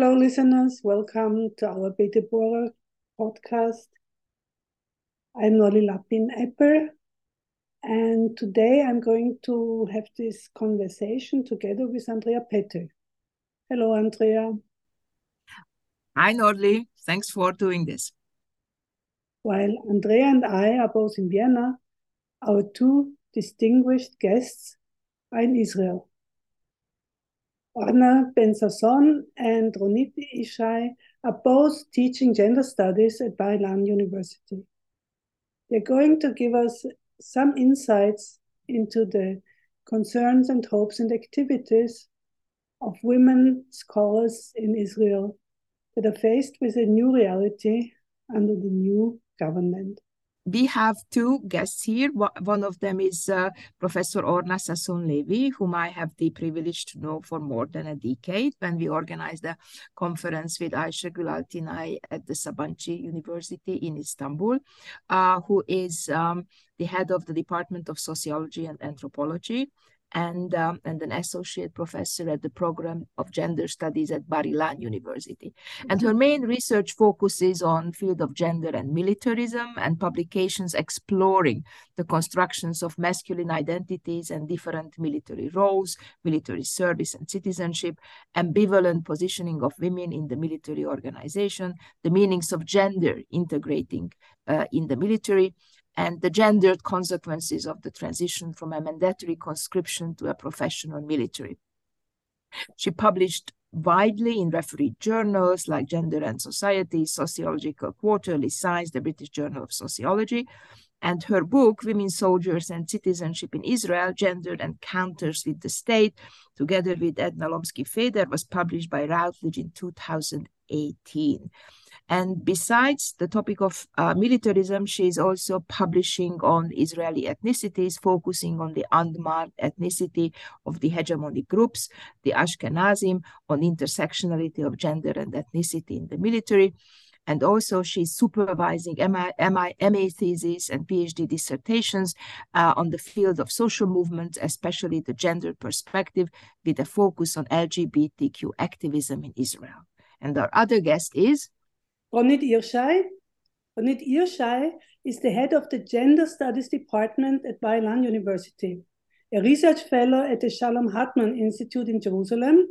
Hello, listeners. Welcome to our Beit Deborah podcast. I'm Noli Lapin Epper, and today I'm going to have this conversation together with Andrea Petter. Hello, Andrea. Hi, Noli. Thanks for doing this. While Andrea and I are both in Vienna, our two distinguished guests are in Israel. Orna Ben-Sasson and Ronit Irshai are both teaching gender studies at Bar Ilan University. They're going to give us some insights into the concerns and hopes and activities of women scholars in Israel that are faced with a new reality under the new government we have two guests here. One of them is uh, Professor Orna Sasson Levy, whom I have the privilege to know for more than a decade when we organized a conference with Ayşe Gülaltinay at the Sabancı University in Istanbul, uh, who is um, the head of the Department of Sociology and Anthropology and, um, and an associate professor at the program of gender studies at Bar Ilan University. And her main research focuses on field of gender and militarism and publications exploring the constructions of masculine identities and different military roles, military service and citizenship, ambivalent positioning of women in the military organization, the meanings of gender integrating uh, in the military, and the gendered consequences of the transition from a mandatory conscription to a professional military. She published widely in refereed journals like Gender and Society, Sociological Quarterly Science, the British Journal of Sociology, and her book, Women Soldiers and Citizenship in Israel, Gendered Encounters with the State, together with Edna Lomsky-Feder, was published by Routledge in 2018. And besides the topic of uh, militarism, she is also publishing on Israeli ethnicities, focusing on the unmarked ethnicity of the hegemonic groups, the Ashkenazim, on intersectionality of gender and ethnicity in the military. And also, she's supervising MI, MA theses and PhD dissertations uh, on the field of social movements, especially the gender perspective, with a focus on LGBTQ activism in Israel. And our other guest is Ronit Irshai. Ronit Irshai is the head of the Gender Studies Department at Bar Ilan University, a research fellow at the Shalom Hartman Institute in Jerusalem,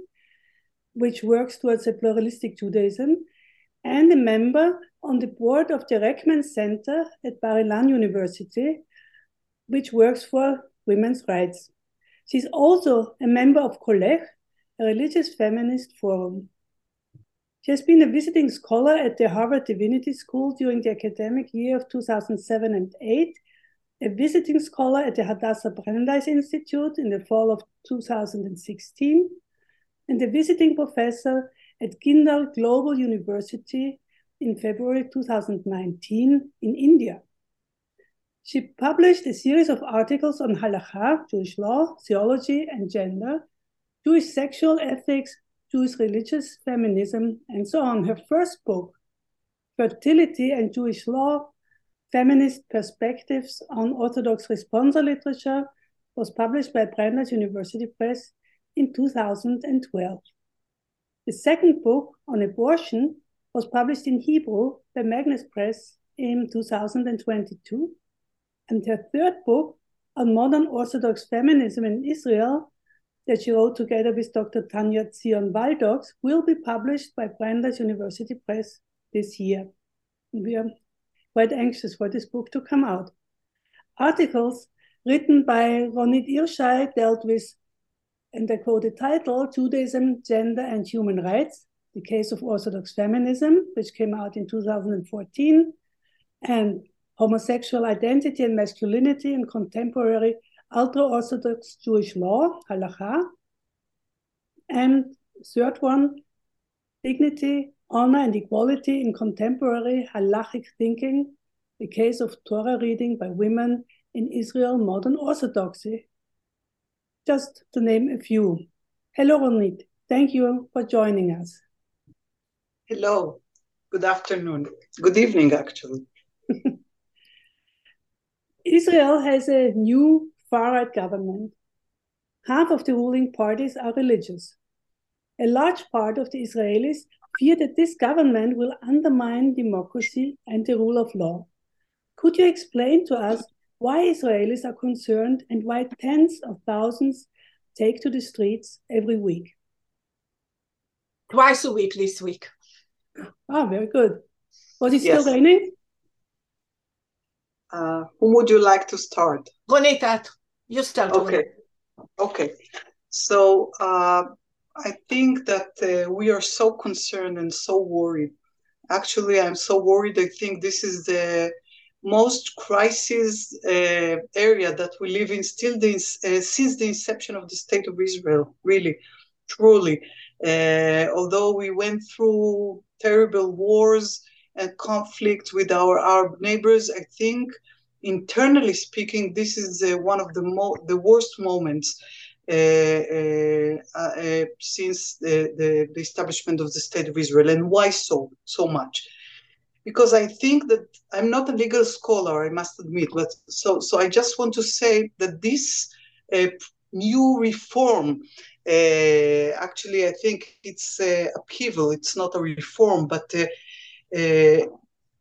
which works towards a pluralistic Judaism, and a member on the board of the Rackman Center at Bar Ilan University, which works for women's rights. She's also a member of Kolech, a religious feminist forum. She has been a visiting scholar at the Harvard Divinity School during the academic year of 2007 and 8, a visiting scholar at the Hadassah Brandeis Institute in the fall of 2016, and a visiting professor at Jindal Global University in February 2019 in India. She published a series of articles on halakha, Jewish law, theology, and gender, Jewish sexual ethics, Jewish religious feminism, and so on. Her first book, Fertility and Jewish Law Feminist Perspectives on Orthodox Responsa Literature, was published by Brandeis University Press in 2012. The second book on abortion was published in Hebrew by Magnes Press in 2022. And her third book on modern Orthodox feminism in Israel that she wrote together with Dr. Tanya Zion Waldoks will be published by Brandeis University Press this year. We are quite anxious for this book to come out. Articles written by Ronit Irshai dealt with, and I quote the title, Judaism, Gender and Human Rights, The Case of Orthodox Feminism, which came out in 2014, and Homosexual Identity and Masculinity in Contemporary Ultra-Orthodox Jewish Law, Halacha. And third one, Dignity, Honor and Equality in Contemporary Halachic Thinking, the case of Torah reading by women in Israel Modern Orthodoxy. Just to name a few. Hello, Ronit. Thank you for joining us. Hello. Good afternoon. Good evening, actually. Israel has a new far right government. Half of the ruling parties are religious. A large part of the Israelis fear that this government will undermine democracy and the rule of law. Could you explain to us why Israelis are concerned and why tens of thousands take to the streets every week? Twice a week this week. Ah, very good. Was it Yes. still raining? Uh, whom would you like to start? Ronita, you start. Okay. Okay. So uh, I think that uh, we are so concerned and so worried. Actually, I'm so worried. I think this is the most crisis uh, area that we live in still the, uh, since the inception of the state of Israel, really, truly. Uh, although we went through terrible wars and conflict with our Arab neighbors, I think internally speaking, this is uh, one of the mo- the worst moments uh, uh, uh, since the, the, the establishment of the state of Israel. And why so so much? Because I think that I'm not a legal scholar, I must admit, but so so I just want to say that this uh, new reform. Uh, actually, I think it's uh, upheaval. It's not a reform, but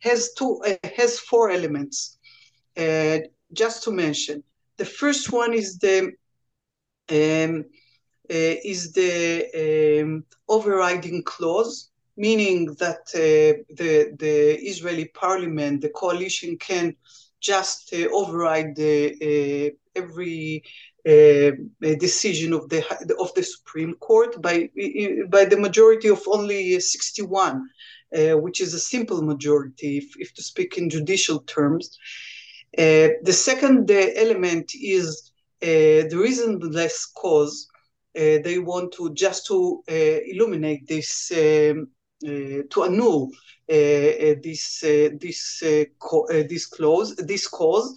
has two has four elements. Uh, just to mention, the first one is the um, uh, is the um, overriding clause, meaning that uh, the the Israeli parliament, the coalition, can just uh, override the, uh, every decision of the of the Supreme Court by by the majority of only sixty one. Uh, which is a simple majority, if, if to speak in judicial terms. Uh, the second uh, element is uh, the reasonless cause. Uh, they want to just to uh, illuminate this, um, to annul this this this clause, this cause,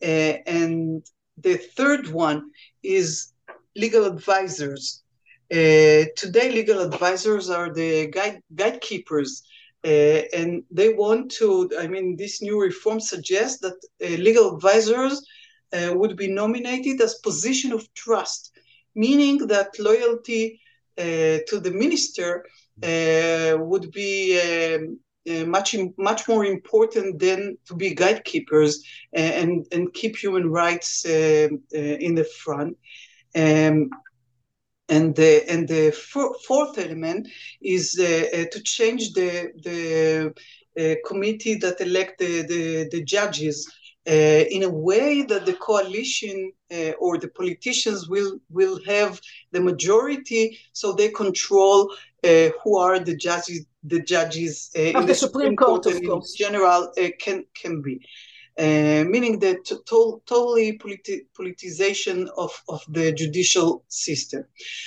and the third one is legal advisors. Uh, today, legal advisors are the guide, gatekeepers, uh, and they want to. I mean, this new reform suggests that uh, legal advisors would be nominated as position of trust, meaning that loyalty to the minister would be. Um, uh, much much more important than to be gatekeepers and and keep human rights uh, uh, in the front. Um, and the and the fourth element is uh, to change the the committee that elect the the, the judges uh, in a way that the coalition uh, or the politicians will will have the majority, so they control uh, who are the judges. The judges in the, the Supreme, Supreme Court, Court, of course, general can can be. Uh, meaning the to- totally politi- politicization of, of the judicial system.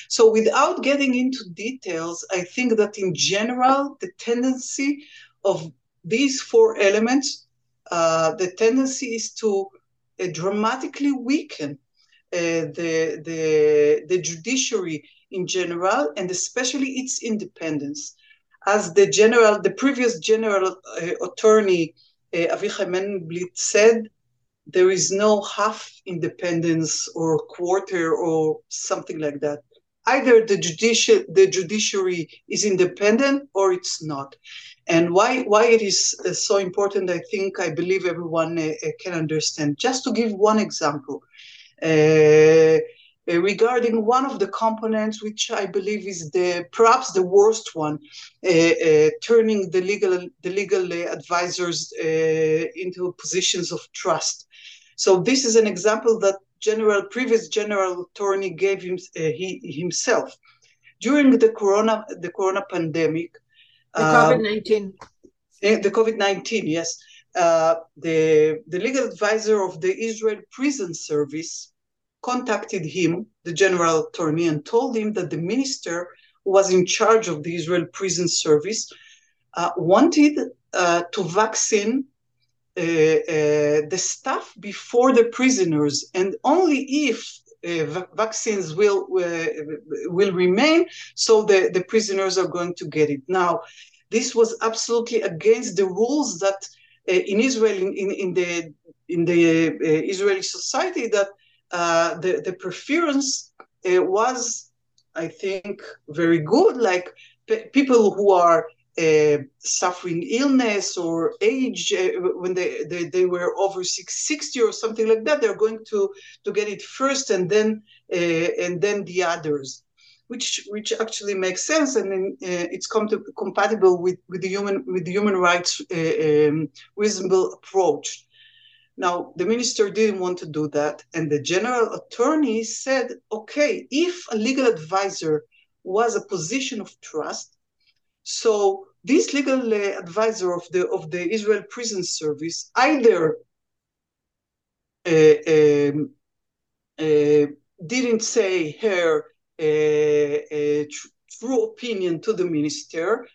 So, without getting into details, I think that in general, the tendency of these four elements, uh, the tendency is to uh, dramatically weaken uh, the, the, the judiciary in general, and especially its independence. As the general, the previous general uh, attorney Avichai Mandelblit said, there is no half independence or quarter or something like that. Either the judicial the judiciary is independent or it's not. And why why it is uh, so important, I think I believe everyone uh, can understand. Just to give one example. Uh, regarding one of the components, which I believe is the perhaps the worst one, uh, uh, turning the legal the legal advisors uh, into positions of trust. So this is an example that general previous general attorney gave him he, himself. during the corona the corona pandemic, The COVID 19. eh, the COVID nineteen, yes, uh, the the legal advisor of the Israel Prison Service contacted him, the general attorney, and told him that the minister who was in charge of the Israel Prison Service uh, wanted uh, to vaccine uh, uh, the staff before the prisoners, and only if uh, va- vaccines will uh, will remain, so the, the prisoners are going to get it. Now, this was absolutely against the rules that in Israel, in, in, in the in the Israeli society, that uh, the the preference was, I think, very good. Like pe- people who are uh, suffering illness or age uh, when they, they, they were over six, 60 or something like that they're going to to get it first and then uh, and then the others which which actually makes sense and uh, it's com- compatible with with the human with the human rights um, reasonable approach now the minister didn't want to do that and the general attorney said okay if a legal advisor was a position of trust so this legal uh, advisor of the of the Israel Prison Service either uh, um, uh, didn't say her uh, tr- true opinion to the minister,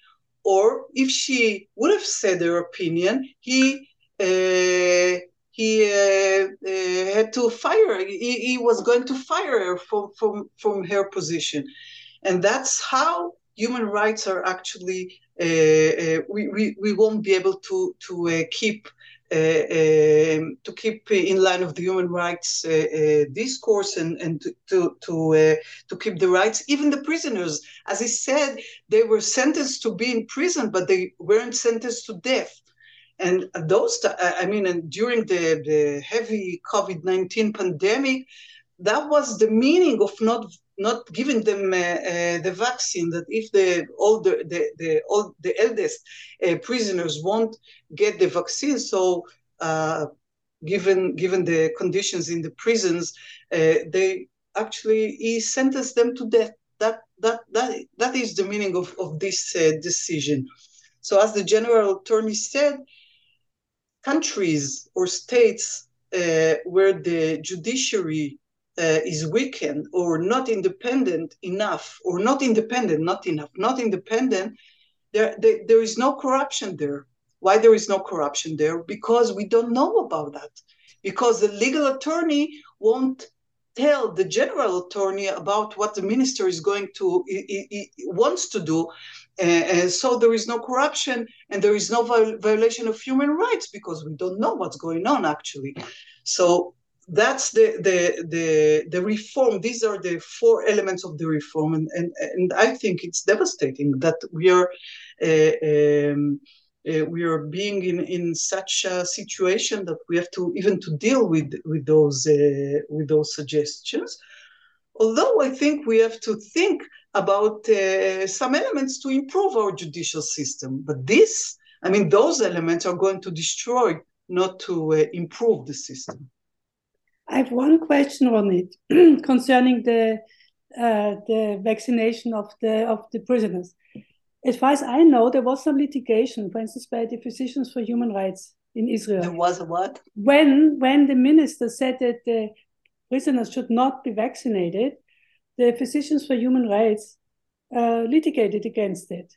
or if she would have said her opinion, he uh, he uh, uh, had to fire. He, he was going to fire her from from from her position, and that's how human rights are actually uh, uh, we, we, we won't be able to to uh, keep um, to keep in line of the human rights discourse and and to to to, to keep the rights even the prisoners as he said they were sentenced to be in prison but they weren't sentenced to death and those i mean and during the, the heavy covid-19 pandemic that was the meaning of not not giving them uh, uh, the vaccine that if the older the the old the eldest uh, prisoners won't get the vaccine so given given the conditions in the prisons they actually he sentenced them to death. That that that that is the meaning of of this decision. So as the general attorney said countries or states where the judiciary uh, is weakened or not independent enough, or not independent, not enough, not independent, there, there, there is no corruption there. Why there is no corruption there? Because we don't know about that. Because the legal attorney won't tell the general attorney about what the minister is going to he, he wants to do and so there is no corruption and there is no violation of human rights because we don't know what's going on actually. So that's the, the the the reform. These are the four elements of the reform and and, and i think it's devastating that we are uh, um, uh, we are being in in such a situation that we have to even to deal with with those uh, with those suggestions although i think we have to think about some elements to improve our judicial system but this i mean those elements are going to destroy not to improve the system I have one question on it concerning the uh, the vaccination of the of the prisoners. As far as I know, there was some litigation, for instance, by the Physicians for Human Rights in Israel. There was a what? When when the minister said that the prisoners should not be vaccinated, the Physicians for Human Rights uh, litigated against it.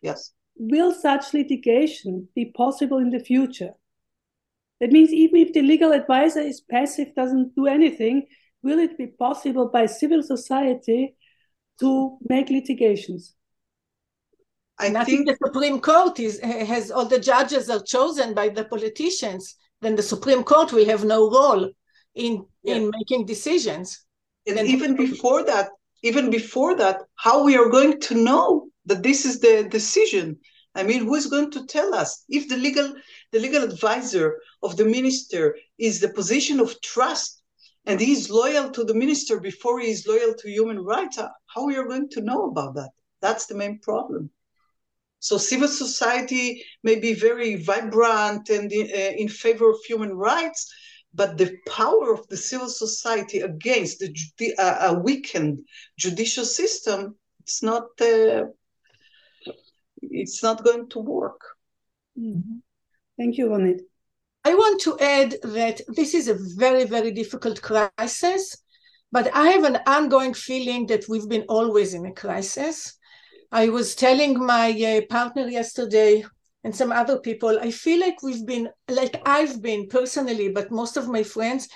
Yes. Will such litigation be possible in the future? That means even if the legal advisor is passive, doesn't do anything, will it be possible by civil society to make litigations? I, and I think, think the Supreme Court is has all the judges are chosen by the politicians. Then the Supreme Court will have no role in yeah. in making decisions. And, even before that, even before that, how we are going to know that this is the decision? I mean, who is going to tell us if the legal the legal advisor of the minister is the position of trust and he is loyal to the minister before he is loyal to human rights? How we are going to know about that? That's the main problem. So civil society may be very vibrant and in, uh, in favor of human rights, but the power of the civil society against the, the uh, a weakened judicial system it's not uh, it's not going to work. Mm-hmm. Thank you, Ronit. I want to add that this is a very, very difficult crisis, but I have an ongoing feeling that we've been always in a crisis. I was telling my uh, partner yesterday and some other people, I feel like we've been, like I've been personally, but most of my friends,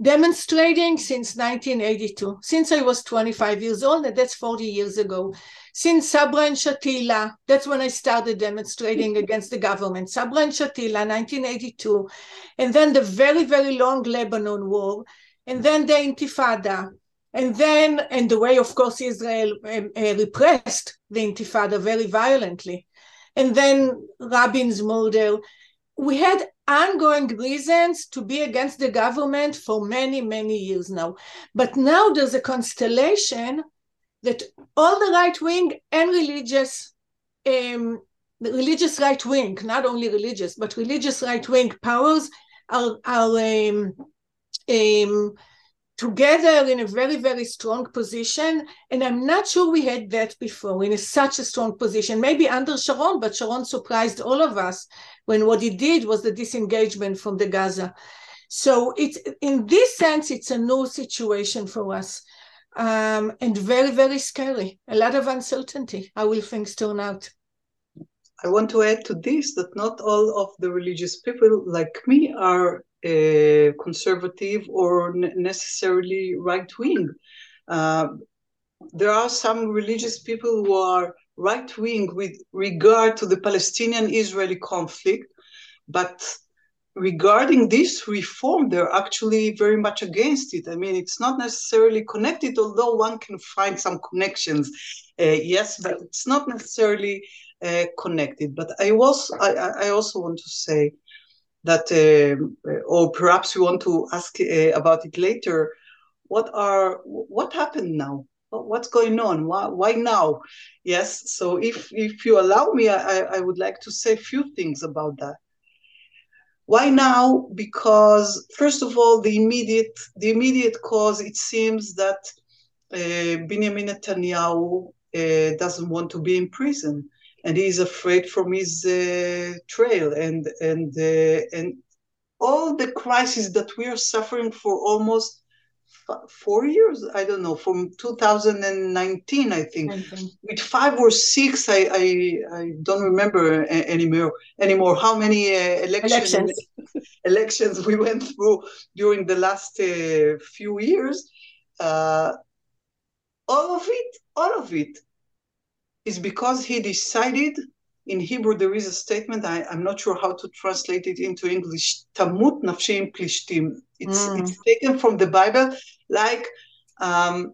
demonstrating since 1982, since I was 25 years old, and that's 40 years ago. Since Sabra and Shatila, that's when I started demonstrating against the government. Sabra and Shatila, 1982, and then the very, very long Lebanon war, and then the Intifada, and then, and the way, of course, Israel um, uh, repressed the Intifada very violently, and then Rabin's murder. We had ongoing reasons to be against the government for many, many years now. But now there's a constellation that all the right wing and religious, um, the religious right wing, not only religious, but religious right wing powers are, are um, um, together in a very, very strong position. And I'm not sure we had that before in a, such a strong position. Maybe under Sharon, but Sharon surprised all of us when what he did was the disengagement from the Gaza. So it's in this sense, it's a new situation for us. Um, and very, very scary. A lot of uncertainty. How will things turn out? I want to add to this that not all of the religious people like me are uh, conservative or necessarily right wing. Uh, there are some religious people who are right wing with regard to the Palestinian Israeli conflict, but regarding this reform, they're actually very much against it. I mean, it's not necessarily connected, although one can find some connections. Uh, yes, but it's not necessarily uh, connected. But I was I, I also want to say that, uh, or perhaps we want to ask uh, about it later. What are what happened now? What's going on? Why, why now? Yes. So if if you allow me, I, I would like to say a few things about that. Why now? Because first of all, the immediate the immediate cause it seems that uh, Benjamin Netanyahu uh, doesn't want to be in prison and he's afraid from his uh, trail. And and uh, and all the crises that we are suffering for almost four years i don't know from 2019 i think. With five or six i i, I don't remember anymore anymore how many uh, elections elections. elections we went through during the last uh, few years. Uh, all of it all of it is because he decided in Hebrew there is a statement I, am not sure how to translate it into English tamut nafshim plishtim. It's mm. it's taken from the Bible like um,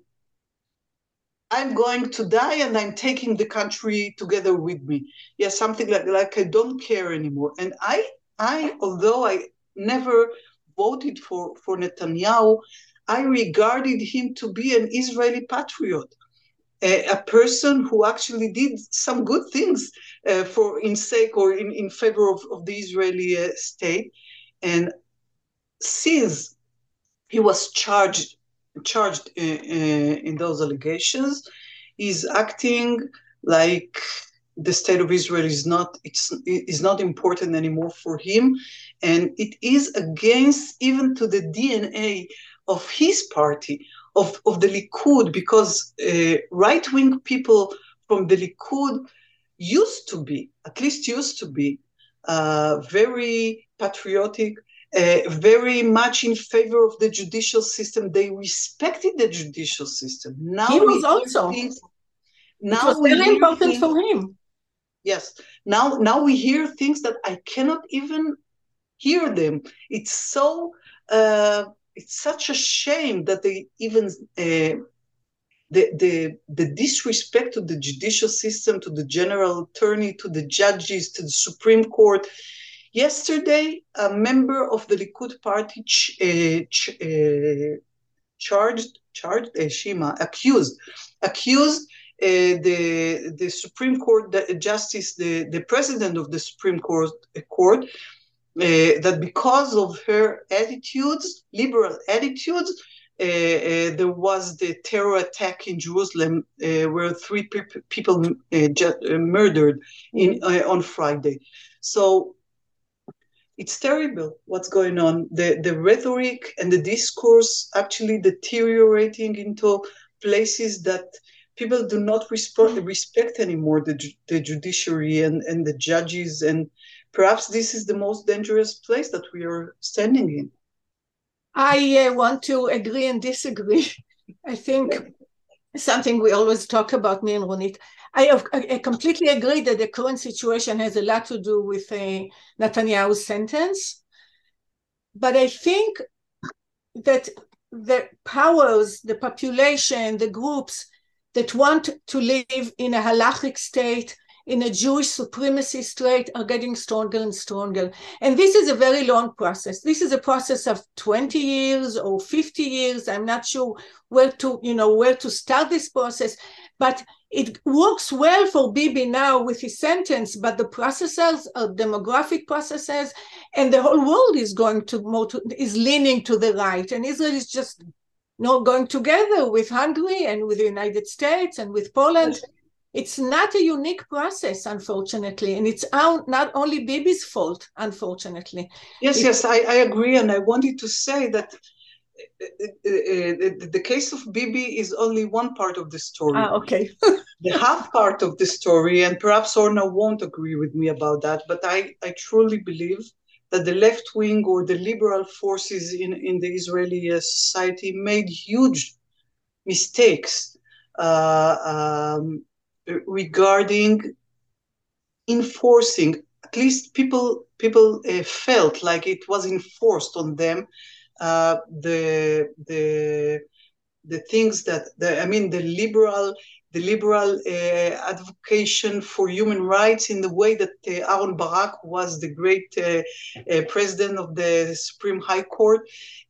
I'm going to die and I'm taking the country together with me. Yeah something like like I don't care anymore. And I I although I never voted for for Netanyahu I regarded him to be an Israeli patriot a, person who actually did some good things uh, for in sake or in, in favor of, of the Israeli uh, state. And since he was charged charged uh in those allegations, he's acting like the state of Israel is not it's is not important anymore for him, and it is against even to the DNA of his party of, of the Likud because uh, right wing people from the Likud used to be, at least used to be, uh, very patriotic, uh, very much in favor of the judicial system. They respected the judicial system. Now he was also. Things, now it was very important things, for him. Yes. Now, now we hear things that I cannot even hear them. It's so uh, it's such a shame that they even uh, the, the the disrespect to the judicial system, to the general attorney, to the judges, to the Supreme Court. Yesterday, a member of the Likud party ch- uh, ch- uh, charged charged uh, Shima accused accused uh, the the Supreme Court the justice the the president of the Supreme Court court uh, that because of her attitudes, liberal attitudes, uh, uh there was the terror attack in Jerusalem uh, where three pe- people uh, murdered in on Friday. So it's terrible what's going on. The the rhetoric and the discourse actually deteriorating into places that people do not respect, respect anymore the, the judiciary and, and the judges and perhaps this is the most dangerous place that we are standing in. I uh, want to agree and disagree. I think something we always talk about me and ronit. I, I, completely agree that the current situation has a lot to do with a Netanyahu's sentence. But I think that the powers, the population, the groups that want to live in a halachic state, in a Jewish supremacy state, are getting stronger and stronger. And this is a very long process. This is a process of 20 years or 50 years. I'm not sure where to, you know, where to start this process. But it works well for Bibi now with his sentence, but the processes are demographic processes, and the whole world is going to, to is leaning to the right, and Israel is just not going together with Hungary and with the United States and with Poland. It's not a unique process, unfortunately, and it's not only Bibi's fault, unfortunately. Yes, yes, I, I agree, and I wanted to say that the case of Bibi is only one part of the story. Ah, okay. the half part of the story, and perhaps Orna won't agree with me about that, but I, I truly believe that the left wing or the liberal forces in, in the Israeli uh, society made huge mistakes uh, um, regarding enforcing. At least people people uh, felt like it was enforced on them uh, the the the things that the, I mean the liberal the liberal uh, advocation for human rights in the way that uh, Aharon Barak was the great uh, uh president of the Supreme High Court,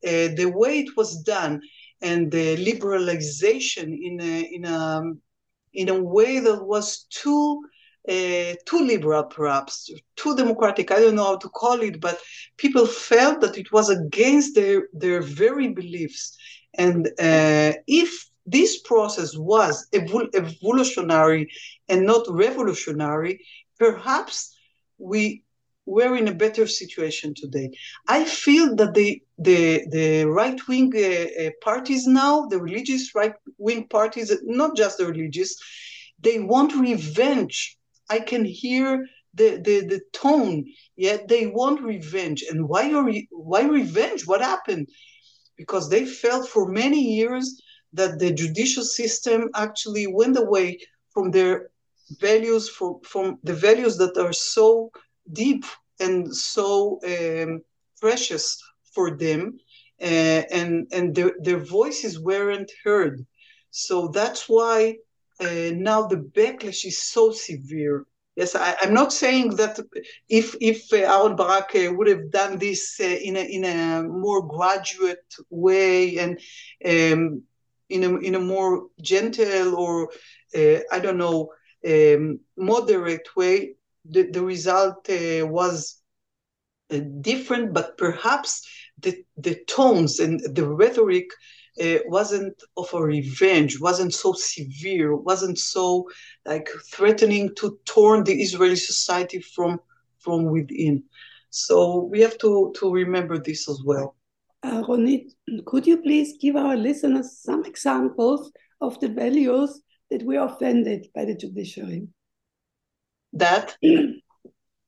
uh, the way it was done and the liberalization in a, in a in a way that was too uh, too liberal, perhaps, too democratic. I don't know how to call it, but people felt that it was against their, their very beliefs. And uh, if this process was evol- evolutionary and not revolutionary, perhaps we were in a better situation today. I feel that the the the right wing uh, uh, parties now, the religious right wing parties, not just the religious, they want revenge I can hear the, the, the tone, yet they want revenge. And why, are, why revenge? What happened? Because they felt for many years that the judicial system actually went away from their values, from, from the values that are so deep and so um, precious for them. Uh, and and their, their voices weren't heard. So that's why uh, now the backlash is so severe. Yes, I, am not saying that if if uh, Aharon Barak uh, would have done this in a in a more graduate way and um, in a in a more gentle or I don't know um, moderate way, the the result was different. But perhaps the the tones and the rhetoric uh, wasn't of a revenge, wasn't so severe, wasn't so like threatening to torn the Israeli society from from within. So we have to to remember this as well. Uh, Ronit, could you please give our listeners some examples of the values that were offended by the judiciary? That that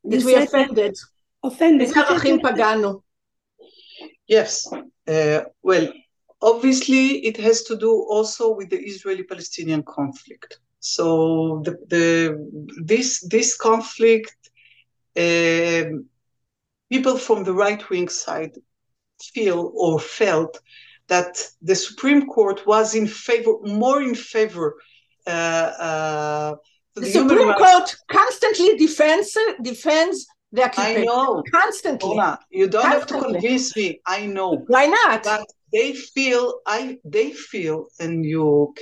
we offended. Offended. Yes. Uh, well, Obviously, it has to do also with the Israeli-Palestinian conflict. So the, the this this conflict, uh, people from the right-wing side feel or felt that the Supreme Court was in favor, more in favor. Uh, uh, the, the Supreme Court constantly defends defends I know constantly. you don't constantly. have to convince me. I know. Why not? But they feel i they feel and you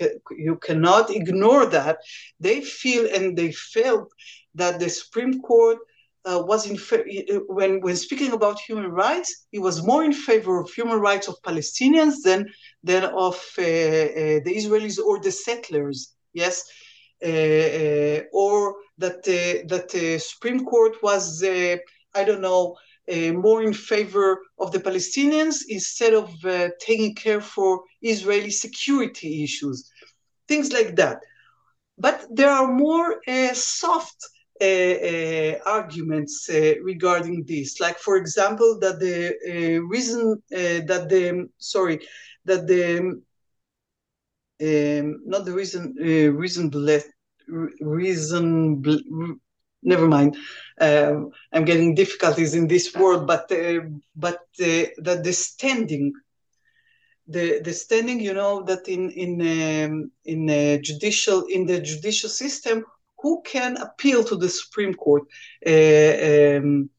you cannot ignore that they feel and they felt that the supreme court uh, was in fa- when when speaking about human rights, he was more in favor of human rights of Palestinians than than of uh, uh, the Israelis or the settlers. Yes, uh, uh, or that that the Supreme Court was I don't know more in favor of the Palestinians instead of taking care for Israeli security issues, things like that. But there are more soft uh, uh, arguments uh, regarding this. Like, for example, that the reason that the sorry that the um, not the reason reason the reasonable reason never mind. Um, I'm getting difficulties in this word, but uh, but uh, the standing, the the standing, you know, that in in um, in a judicial in the judicial system, who can appeal to the Supreme Court? Uh, um,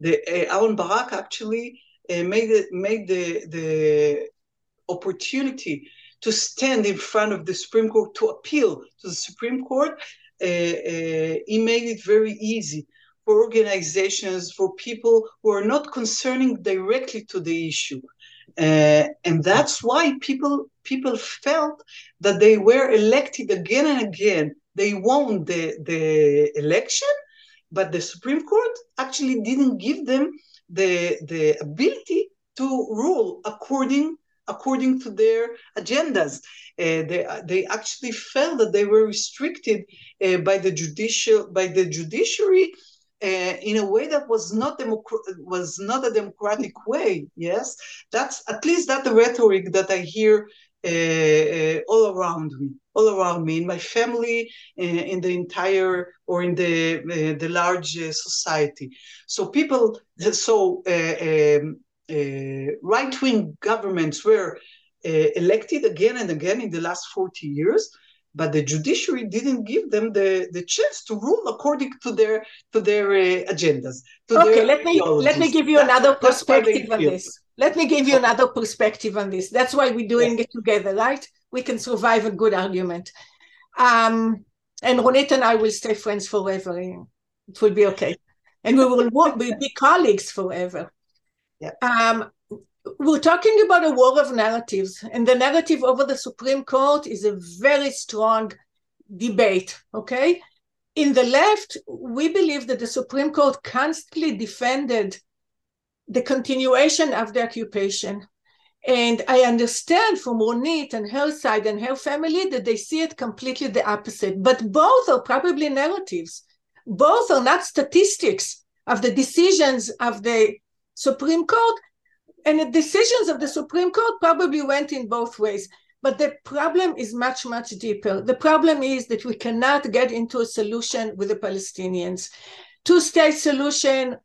the uh, Aharon Barak actually uh, made it, made the the opportunity to stand in front of the Supreme Court to appeal to the Supreme Court. Uh, uh, he made it very easy for organizations, for people who are not concerning directly to the issue. Uh, and that's why people people felt that they were elected again and again they won the, the election, but the Supreme Court actually didn't give them the, the ability to rule according according to their agendas. Uh, they, they actually felt that they were restricted uh, by the judicial by the judiciary uh, in a way that was not democ- was not a democratic way. Yes, that's at least that the rhetoric that I hear uh, uh, all around me, all around me, in my family, uh, in the entire or in the the large society. So people, so um, right wing governments were elected again and again in the last 40 years but the judiciary didn't give them the, the chance to rule according to their to their uh, agendas. okay, let me let me give you that's, another perspective on this. Let me give you another perspective on this. That's why we're doing it together, right? We can survive a good argument. Um, and Ronit and I will stay friends forever. It will be okay. And we will work, we'll be colleagues forever. Yeah. Um, we're talking about a war of narratives, and the narrative over the Supreme Court is a very strong debate, okay? In the left, we believe that the Supreme Court constantly defended the continuation of the occupation. And I understand from Ronit and her side and her family that they see it completely the opposite. But both are probably narratives. Both are not statistics of the decisions of the Supreme Court. And the decisions of the Supreme Court probably went in both ways. But the problem is much, much deeper. The problem is that we cannot get into a solution with the Palestinians. Two state solution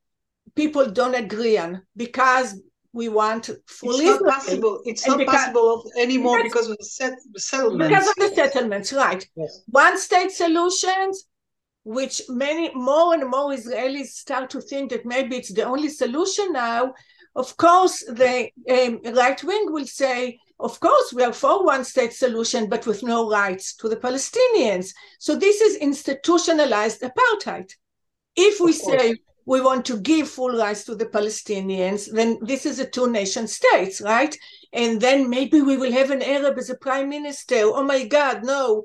people don't agree on because we want full it's Not possible. It's and not because, possible anymore because, because of the settlements. Because of the settlements, right. Yes. One state solutions, which many more and more Israelis start to think that maybe it's the only solution now. Of course, the um, right wing will say, of course, we are for one state solution, but with no rights to the Palestinians. So this is institutionalized apartheid. If we say we want to give full rights to the Palestinians, then this is a two nation states, right? And then maybe we will have an Arab as a prime minister. Oh my God, no.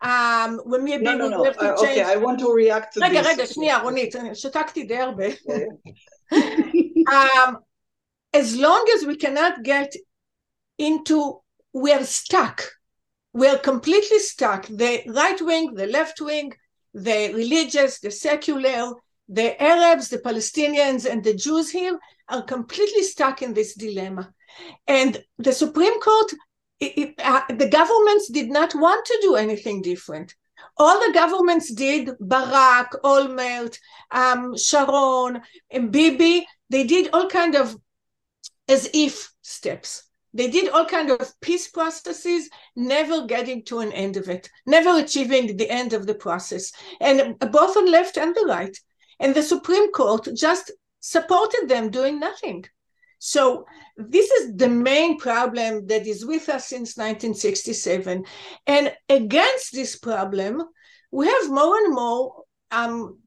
Um, when maybe no, no, no. have to uh, change... Okay, I want to react to רגע, this. רגע, שנייה, רונית, שתקתי די הרבה. um, as long as we cannot get into, we are stuck. We are completely stuck. The right wing, the left wing, the religious, the secular, the Arabs, the Palestinians, and the Jews here are completely stuck in this dilemma. And the Supreme Court, it, uh, the governments did not want to do anything different. All the governments did, Barak, Olmert, um, Sharon, and Bibi, they did all kind of as if steps. They did all kind of peace processes, never getting to an end of it, never achieving the end of the process. And both on left and the right, and the Supreme Court just supported them doing nothing. So this is the main problem that is with us since 1967. And against this problem, we have more and more um,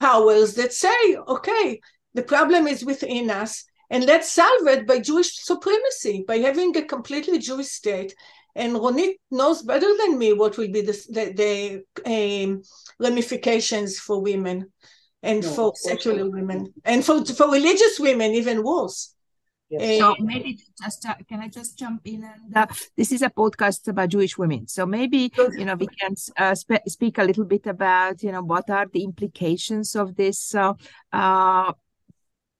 powers that say, okay, the problem is within us, and let's solve it by Jewish supremacy, by having a completely Jewish state. And Ronit knows better than me what will be the, the, the um, ramifications for women and no, for secular women and for, for religious women, even worse. Yes. So maybe just uh, can I just jump in and uh, this is a podcast about Jewish women. So maybe you know we can uh, sp- speak a little bit about you know what are the implications of this uh, uh,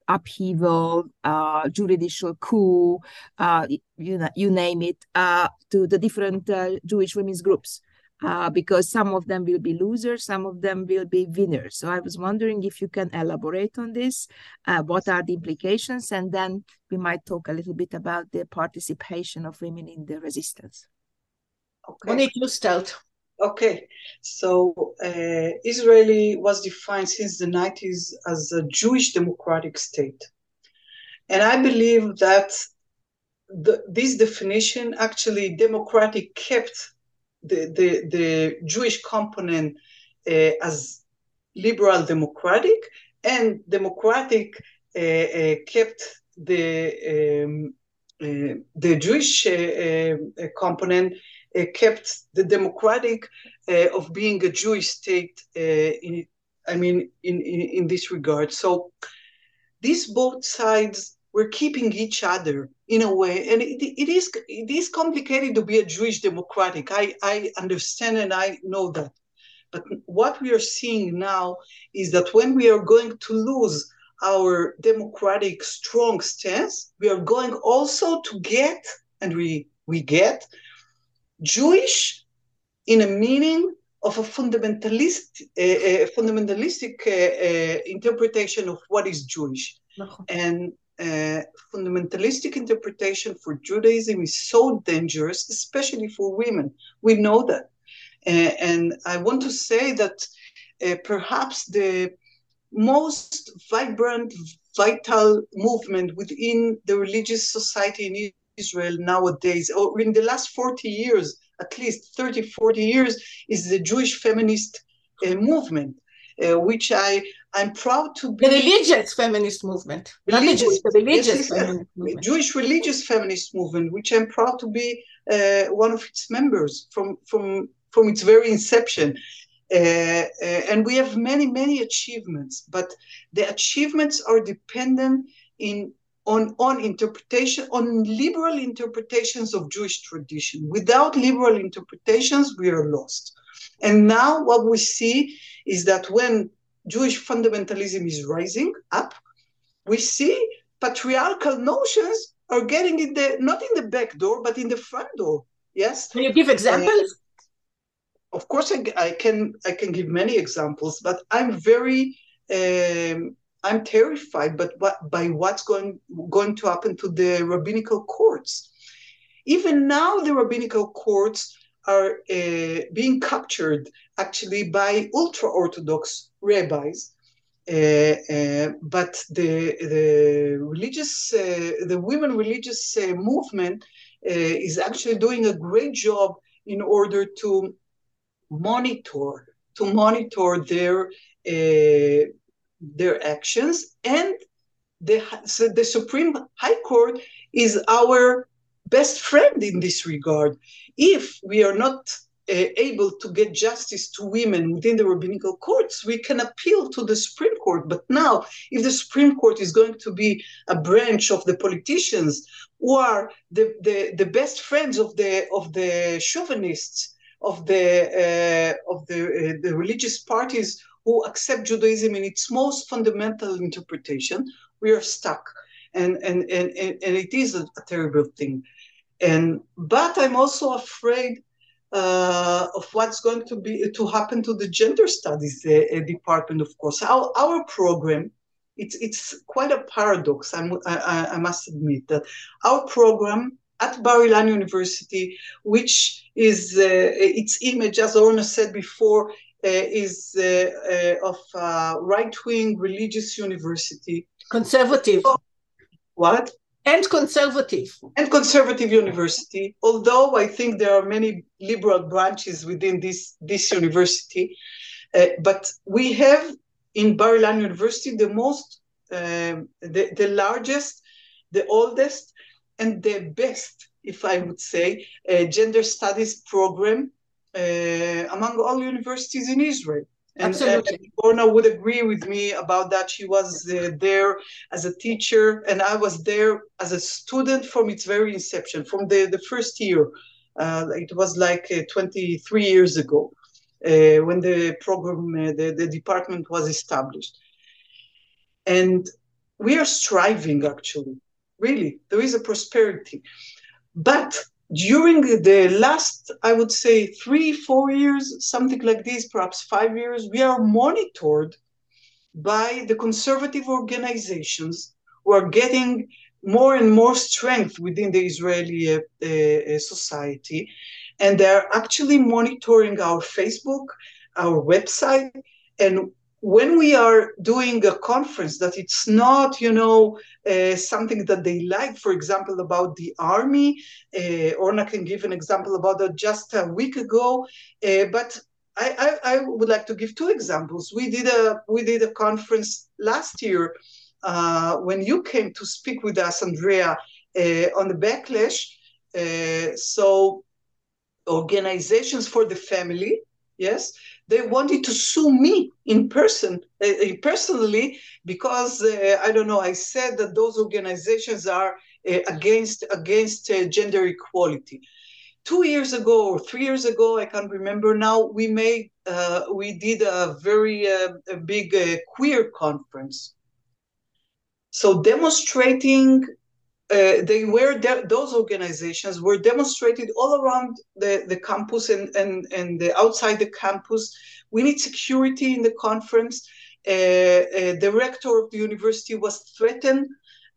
upheaval, uh, judicial coup, you know, you name it, to the different Jewish women's groups uh, because some of them will be losers, some of them will be winners. So I was wondering if you can elaborate on this. Uh, what are the implications? And then we might talk a little bit about the participation of women in the resistance. Okay. you start. Okay, so uh, Israeli was defined since the 90s as a Jewish democratic state. And I believe that the, this definition actually democratic kept the, the, the Jewish component uh, as liberal democratic, and democratic uh, uh, kept the um, uh, the Jewish uh, uh, component kept the democratic of being a Jewish state. in, I mean, in, in in this regard, so these both sides we're keeping each other in a way and it, it is it is complicated to be a jewish democratic. I i understand and i know that. But what we are seeing now is that when we are going to lose our democratic strong stance we are going also to get and we we get jewish in a meaning of a fundamentalist uh, fundamentalistic uh, uh, interpretation of what is jewish. and fundamentalistic interpretation for Judaism is so dangerous, especially for women. We know that. Uh, and I want to say that uh, perhaps the most vibrant, vital movement within the religious society in Israel nowadays, or in the last 40 years, at least 30, 40 years, is the Jewish feminist uh, movement, uh, which I I'm proud to be the religious feminist movement, religious, the religious yes, feminist movement. Jewish religious feminist movement, which I'm proud to be uh, one of its members from from from its very inception. Uh, uh, and we have many many achievements, but the achievements are dependent in on on interpretation on liberal interpretations of Jewish tradition. Without liberal interpretations, we are lost. And now what we see is that when Jewish fundamentalism is rising up, we see patriarchal notions are getting in the not in the back door but in the front door. Yes. Can you give examples? Uh, of course, I, I, can. I can give many examples, but I'm very. Um, I'm terrified, but what, by what's going going to happen to the rabbinical courts. Even now, the rabbinical courts are uh, being captured actually by ultra orthodox rabbis. Uh, uh, but the the religious uh, the women religious uh, movement uh, is actually doing a great job in order to monitor to monitor their their actions and the so the Supreme High Court is our best friend in this regard. If we are not uh, able to get justice to women within the rabbinical courts, we can appeal to the Supreme Court. But now, if the Supreme Court is going to be a branch of the politicians who are the, the, the best friends of the of the chauvinists, of the uh, of the uh, the religious parties who accept Judaism in its most fundamental interpretation, we are stuck. And, and, and, and, it is a, a terrible thing. And but I'm also afraid uh, of what's going to be to happen to the gender studies uh, department. Of course, our, our program. It's it's quite a paradox. I, I, I must admit that our program at Bar Ilan University, which is uh, its image, as Orna said before, uh, is uh, uh, of right wing religious university. Conservative. What? And conservative and conservative university although i think there are many liberal branches within this this university uh, but we have in Bar Ilan University, the most, um, the, the largest, the oldest, and the best, if I would say, uh, gender studies program uh, among all universities in Israel. And, Absolutely. Orna would agree with me about that. She was uh, there as a teacher, and I was there as a student from its very inception, from the, the first year. Uh, it was like uh, 23 years ago uh, when the program, uh, the, the department was established. And we are striving, actually. Really, there is a prosperity. But during the last, I would say, three, four years, something like this, perhaps five years, we are monitored by the conservative organizations who are getting more and more strength within the Israeli uh, uh, society. And they're actually monitoring our Facebook, our website, and when we are doing a conference that it's not you know uh, something that they like for example about the army uh, orna can give an example about that just a week ago uh, but I, I, I, would like to give two examples. We did a we did a conference last year uh, when you came to speak with us andrea uh, on the backlash uh, so organizations for the family yes they wanted to sue me in person, uh, personally, because uh, I don't know. I said that those organizations are uh, against against gender equality. Two years ago or three years ago, I can't remember now. We made uh, we did a very a big queer conference. So demonstrating uh, they were de- those organizations were demonstrated all around the, the campus and, and, and the, outside the campus. We need security in the conference. Uh, uh, the rector of the university was threatened.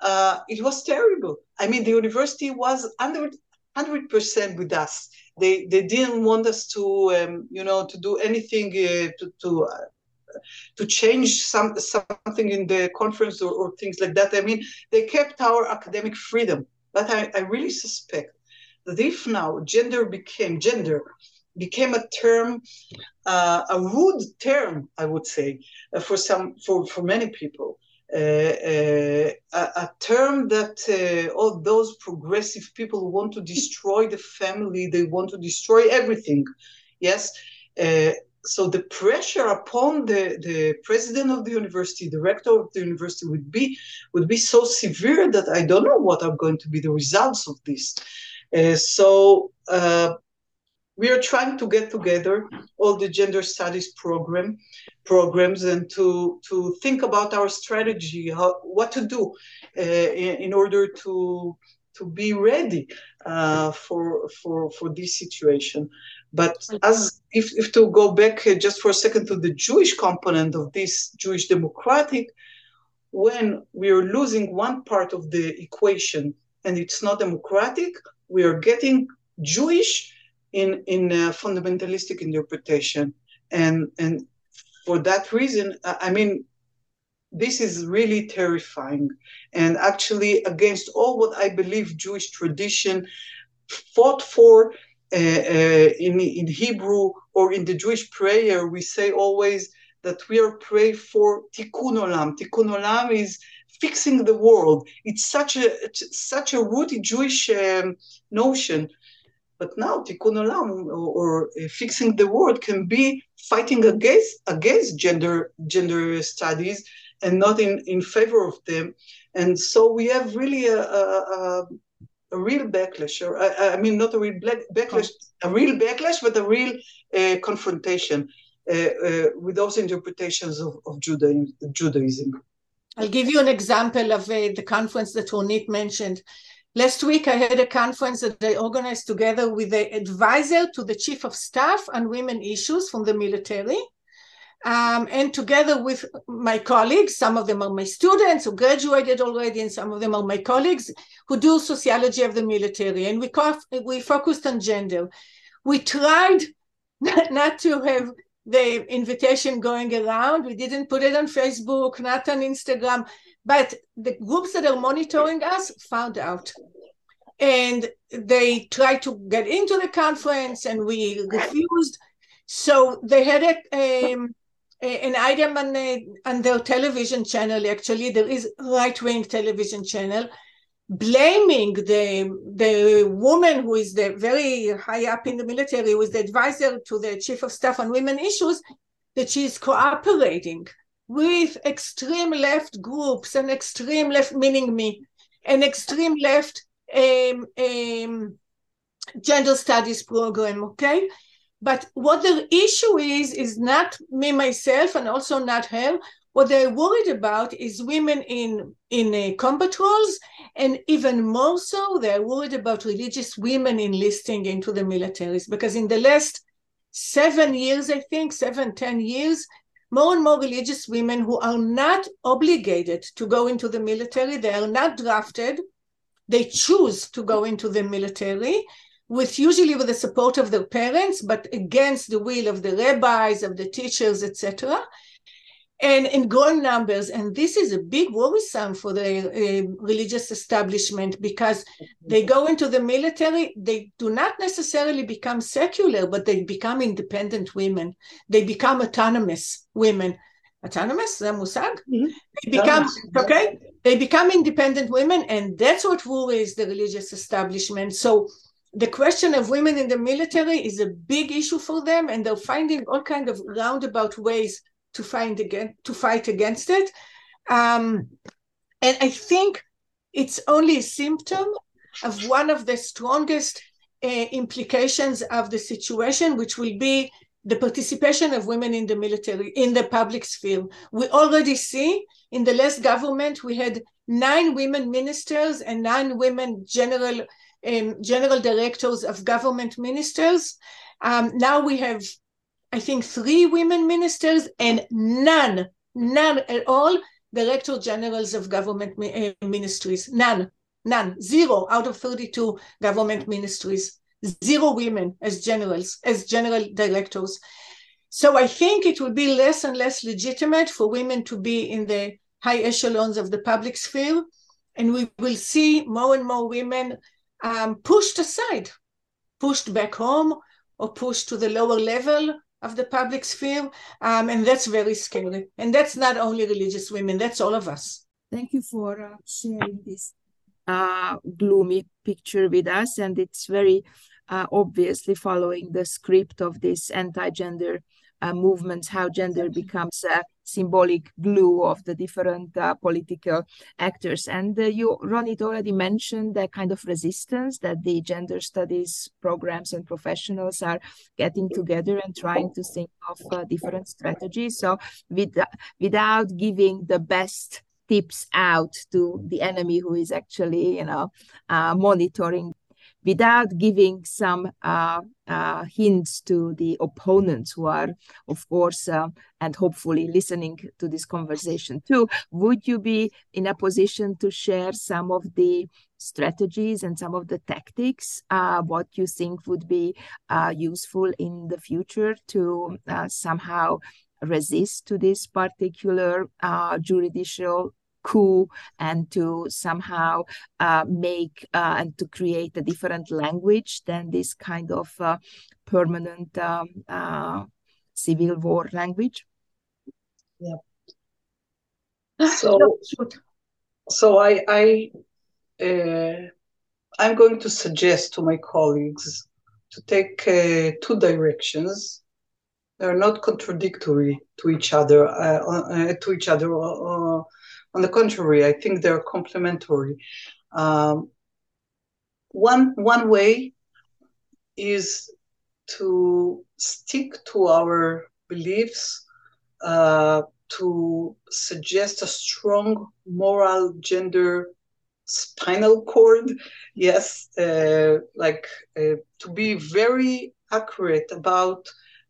Uh, it was terrible. I mean, the university was 100 percent with us. They they didn't want us to um, you know to do anything to to to change some something in the conference or, or, things like that. I mean, they kept our academic freedom, but I, I really suspect that if now gender became gender became a term, uh, a rude term, I would say, uh, for some for for many people. Uh, uh, a, a, term that uh, all those progressive people want to destroy the family, they want to destroy everything. Yes, uh, so the pressure upon the, the president of the university, the rector of the university would be would be so severe that I don't know what are going to be the results of this. Uh, so uh, we are trying to get together all the gender studies program programs and to to think about our strategy, how, what to do uh, in, in order to to be ready uh, for for for this situation. But as if, if to go back uh, just for a second to the Jewish component of this Jewish democratic, when we are losing one part of the equation and it's not democratic, we are getting Jewish in in fundamentalistic interpretation, and and for that reason, I mean, this is really terrifying, and actually against all what I believe Jewish tradition fought for uh, uh, in, in Hebrew or in the Jewish prayer, we say always that we are praying for tikkun olam. Tikkun olam is fixing the world. It's such a such a rooted Jewish um, notion. But now tikkun olam or, or uh, fixing the world can be fighting against against gender gender studies and not in, in favor of them. And so we have really a, a, a real backlash, or I, I mean, not a real black, backlash, a real backlash, but a real uh, confrontation uh, uh, with those interpretations of, of Judaism. I'll give you an example of uh, the conference that Ronit mentioned. Last week, I had a conference that I organized together with the advisor to the chief of staff on women issues from the military. Um, and together with my colleagues, some of them are my students who graduated already, and some of them are my colleagues who do sociology of the military. And we, we focused on gender. We tried not to have the invitation going around. We didn't put it on Facebook, not on Instagram, but the groups that are monitoring us found out. And they tried to get into the conference and we refused. So they had a, um, an item on, on their television channel, actually, there is right-wing television channel, blaming the, the woman who is the very high up in the military, who is the advisor to the chief of staff on women issues, that she is cooperating with extreme left groups and extreme left, meaning me, an extreme left um, um, gender studies program, okay? But what the issue is, is not me, myself, and also not her. What they're worried about is women in, in uh, combat roles, and even more so, they're worried about religious women enlisting into the militaries. Because in the last seven years, I think, seven, ten years, more and more religious women who are not obligated to go into the military, they are not drafted, they choose to go into the military, with usually with the support of their parents, but against the will of the rabbis, of the teachers, etc. And in growing numbers, and this is a big worrisome for the uh, religious establishment because they go into the military, they do not necessarily become secular, but they become independent women. They become autonomous women. Autonomous, the musag? Mm-hmm. They become okay. They become independent women, and that's what worries the religious establishment. So the question of women in the military is a big issue for them, and they're finding all kind of roundabout ways to find again to fight against it. Um, and I think it's only a symptom of one of the strongest uh, implications of the situation, which will be the participation of women in the military, in the public sphere. We already see in the last government, we had nine women ministers and nine women general um, general directors of government ministers. Um, now we have, I think, three women ministers and none, none at all director generals of government mi- uh, ministries. None, none, zero out of 32 government ministries. Zero women as generals, as general directors. So I think it will be less and less legitimate for women to be in the high echelons of the public sphere. And we will see more and more women um, pushed aside, pushed back home, or pushed to the lower level of the public sphere. Um, and that's very scary. And that's not only religious women, that's all of us. Thank you for uh, sharing this uh, gloomy picture with us. And it's very uh, obviously following the script of this anti gender movements, how gender becomes a symbolic glue of the different uh, political actors. And uh, you, Ronit, already mentioned the kind of resistance that the gender studies programs and professionals are getting together and trying to think of uh, different strategies. So, with, without giving the best tips out to the enemy who is actually, you know, uh, monitoring without giving some uh, uh, hints to the opponents who are, of course, uh, and hopefully listening to this conversation too, would you be in a position to share some of the strategies and some of the tactics, uh, what you think would be uh, useful in the future to uh, somehow resist to this particular judicial coup and to somehow uh, make uh, and to create a different language than this kind of uh, permanent um, uh, civil war language? Yeah. So, so I, I, uh, I'm going to suggest to my colleagues to take uh, two directions. They're not contradictory to each other. to each other on the contrary, I think they're complementary. Um, one one way is to stick to our beliefs, uh, to suggest a strong moral gender spinal cord. Yes, uh, like uh, to be very accurate about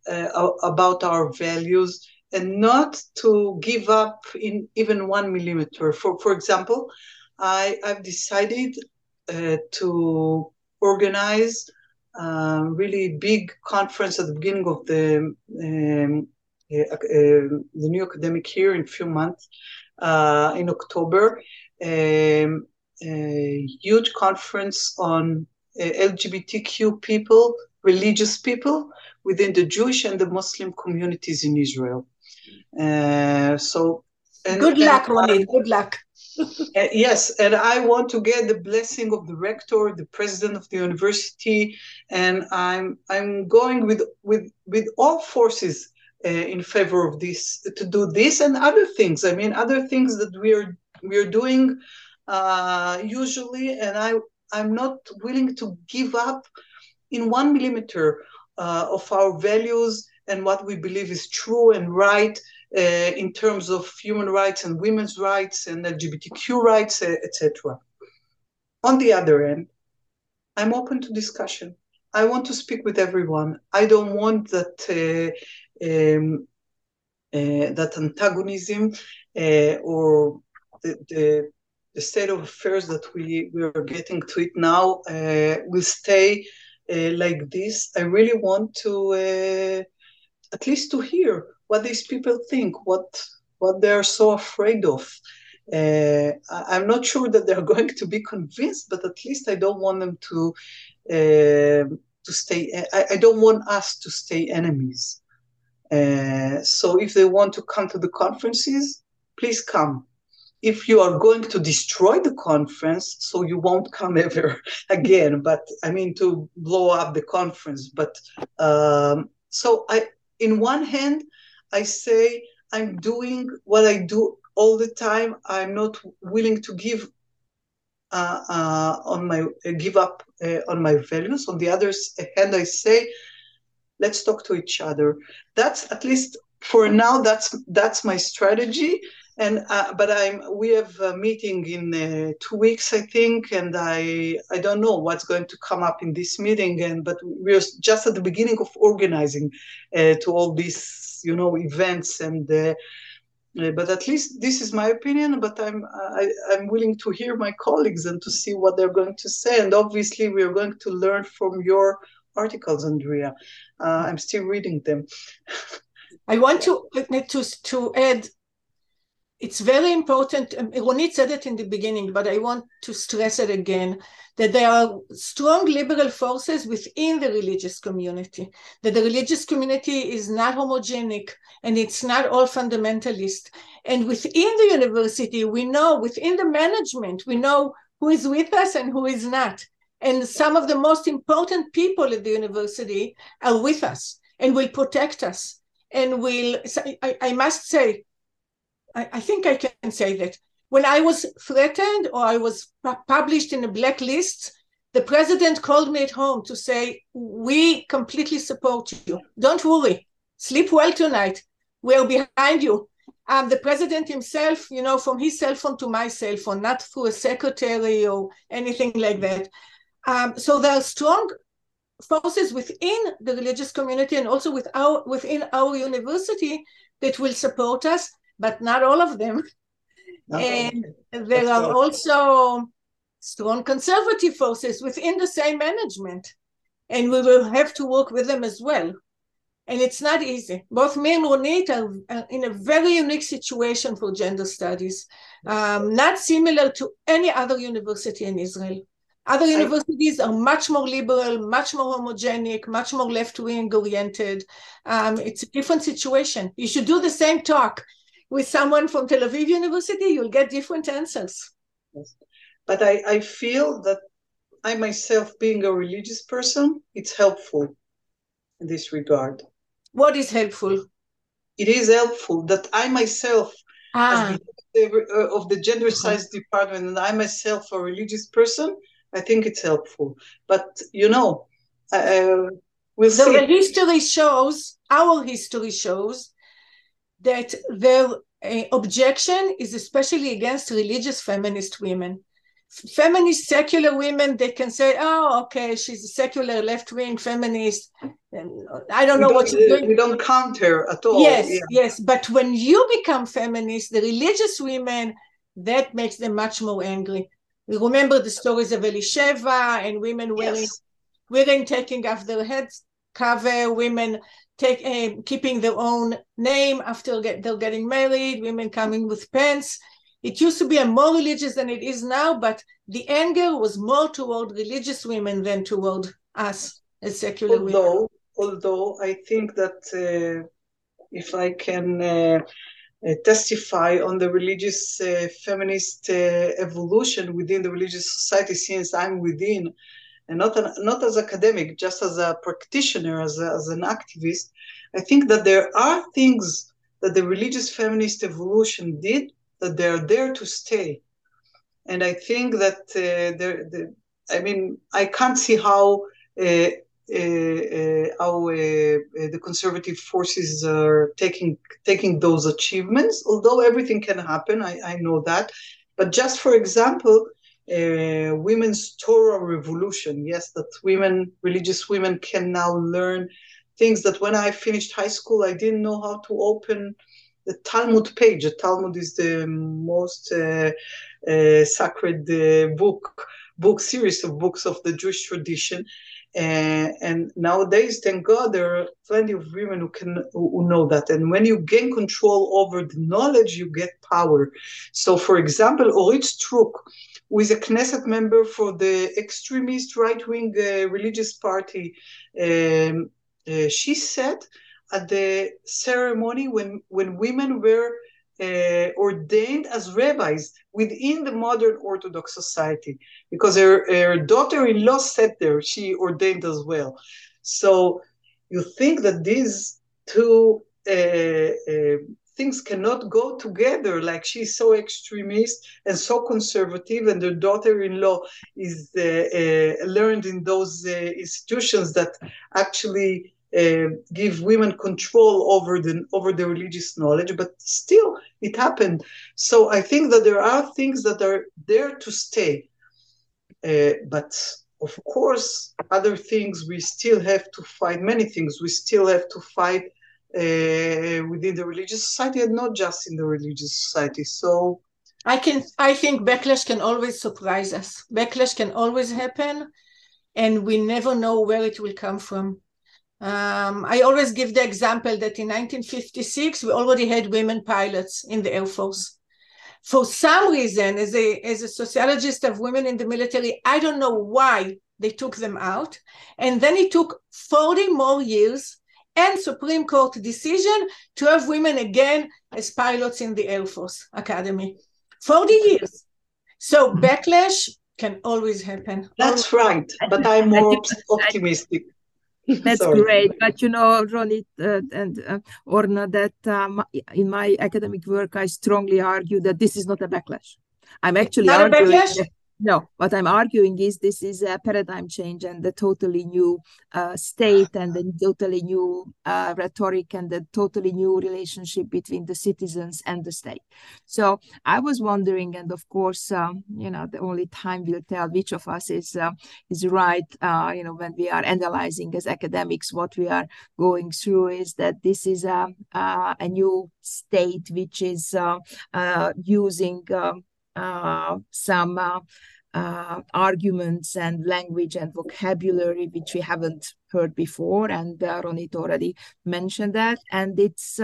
uh, about our values and not to give up in even one millimeter. For, for example, I, I've decided uh, to organize a really big conference at the beginning of the um, uh, uh, the new academic year in a few months uh, in October. Um, a huge conference on uh, LGBTQ people, religious people within the Jewish and the Muslim communities in Israel. Uh, so and, good luck, Ronit. Good luck. uh, yes, and I want to get the blessing of the rector, the president of the university, and I'm I'm going with with with all forces uh, in favor of this to do this and other things. I mean, other things that we are we are doing uh, usually, and I I'm not willing to give up in one millimeter uh, of our values and what we believe is true and right uh, in terms of human rights and women's rights and LGBTQ rights, etc. On the other end, I'm open to discussion. I want to speak with everyone. I don't want that uh, um, uh, that antagonism uh, or the, the, the state of affairs that we, we are getting to it now uh, will stay uh, like this. I really want to uh, at least to hear what these people think, what what they are so afraid of. Uh, I'm not sure that they're going to be convinced, but at least I don't want them to uh, to stay. I, I, don't want us to stay enemies. Uh, so if they want to come to the conferences, please come. If you are going to destroy the conference, so you won't come ever again. But I mean to blow up the conference. But um, so I, in one hand, I say I'm doing what I do all the time. I'm not willing to give uh, uh, on my uh, give up uh, on my values. On the other hand, I say let's talk to each other that's at least for now that's that's my strategy and uh, but i'm we have a meeting in uh, two weeks i think and i i don't know what's going to come up in this meeting and but we're just at the beginning of organizing uh, to all these you know events and uh, uh, but at least this is my opinion but i'm I, i'm willing to hear my colleagues and to see what they're going to say and obviously we are going to learn from your articles, Andrea. Uh, I'm still reading them. I want to to to add. It's very important. Um, Ronit said it in the beginning, but I want to stress it again that there are strong liberal forces within the religious community. That the religious community is not homogenic and it's not all fundamentalist. And within the university, we know within the management, we know who is with us and who is not. And some of the most important people at the university are with us and will protect us. And will, I, I must say, I, I think I can say that when I was threatened or I was published in a blacklist, the president called me at home to say, We completely support you. Don't worry. Sleep well tonight. We're behind you. Um, the president himself, you know, from his cell phone to my cell phone, not through a secretary or anything like that. Um, so there are strong forces within the religious community and also with our, within our university that will support us, but not all of them. Not and there That's are also strong conservative forces within the same management. And we will have to work with them as well. And it's not easy. Both me and Ronit are in a very unique situation for gender studies, um, not similar to any other university in Israel. Other universities are much more liberal, much more homogenic, much more left wing oriented. Um, it's a different situation. You should do the same talk with someone from Tel Aviv University, you'll get different answers. Yes. But I, I feel that I myself, being a religious person, it's helpful in this regard. What is helpful? It is helpful that I myself, ah. as the, uh, of the gender science department, and I myself, a religious person, I think it's helpful. But you know, uh, we'll so see. The history shows, our history shows, that their uh, objection is especially against religious feminist women. Feminist secular women, they can say, "Oh, okay, she's a secular left-wing feminist." I don't know what you're doing. We don't count her at all. Yes, yeah. yes. But when you become feminist, the religious women, that makes them much more angry. We remember the stories of Elisheva and women wearing yes. women taking off their heads cover, women take uh, keeping their own name after get, they're getting married, women coming with pants. It used to be a more religious than it is now, but the anger was more toward religious women than toward us as secular although, women. Although I think that uh, if I can uh, uh, testify on the religious uh, feminist uh, evolution within the religious society since I'm within, and not an, not as academic, just as a practitioner, as, a, as an activist. I think that there are things that the religious feminist evolution did that they're there to stay, and I think that uh, the, I mean I can't see how uh, uh, uh, how uh, the conservative forces are taking taking those achievements. Although everything can happen, I, I know that. But just for example, uh, women's Torah revolution. Yes, that women, religious women, can now learn things that when I finished high school, I didn't know how to open the Talmud page. The Talmud is the most uh, uh, sacred book book series of books of the Jewish tradition, and, and nowadays, thank God, there are plenty of women who can who know that. And when you gain control over the knowledge, you get power. So, for example, Orit Struk, who is a Knesset member for the extremist right-wing uh, religious party, um, uh, she said at the ceremony when when women were uh, ordained as rabbis within the modern Orthodox society because her, her daughter in law sat there, she ordained as well. So you think that these two uh, uh, things cannot go together like she's so extremist and so conservative and her daughter-in-law is uh, uh, learned in those uh, institutions that actually uh, give women control over the over the religious knowledge but still it happened. So i think that there are things that are there to stay uh, but of course other things we still have to fight many things we still have to fight uh, within the religious society and not just in the religious society. So i can i think backlash can always surprise us. Backlash can always happen and we never know where it will come from um, I always give the example that in 1956 we already had women pilots in the Air Force. For some reason, as a as a sociologist of women in the military, I don't know why they took them out, and then it took 40 more years and Supreme Court decision to have women again as pilots in the Air Force Academy. 40 years. So backlash can always happen. That's right, but I'm more optimistic. That's Sorry. great. But you know, Ronit uh, and uh, Orna, that um, in my academic work, I strongly argue that this is not a backlash. I'm actually not arguing. A backlash? No, what I'm arguing is this is a paradigm change and the totally new uh, state and the totally new uh, rhetoric and the totally new relationship between the citizens and the state. So I was wondering, and of course, um, you know, the only time will tell which of us is uh, is right. Uh, you know, when we are analyzing as academics what we are going through is that this is a a new state which is uh, uh, using. Um, uh, some uh, uh, arguments and language and vocabulary which we haven't heard before, and Ronit already mentioned that. And it's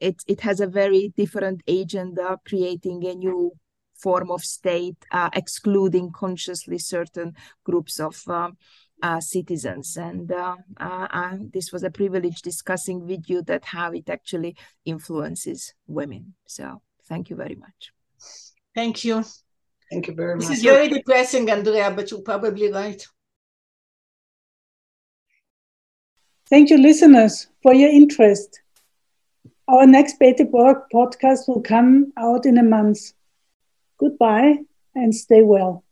it it has a very different agenda, creating a new form of state, uh, excluding consciously certain groups of uh, uh, citizens. And this was a privilege discussing with you that how it actually influences women. So thank you very much. Thank you. Thank you very much. This is very depressing, Andrea, but you're probably right. Thank you, listeners, for your interest. Our next Beta Borg podcast will come out in a month. Goodbye and stay well.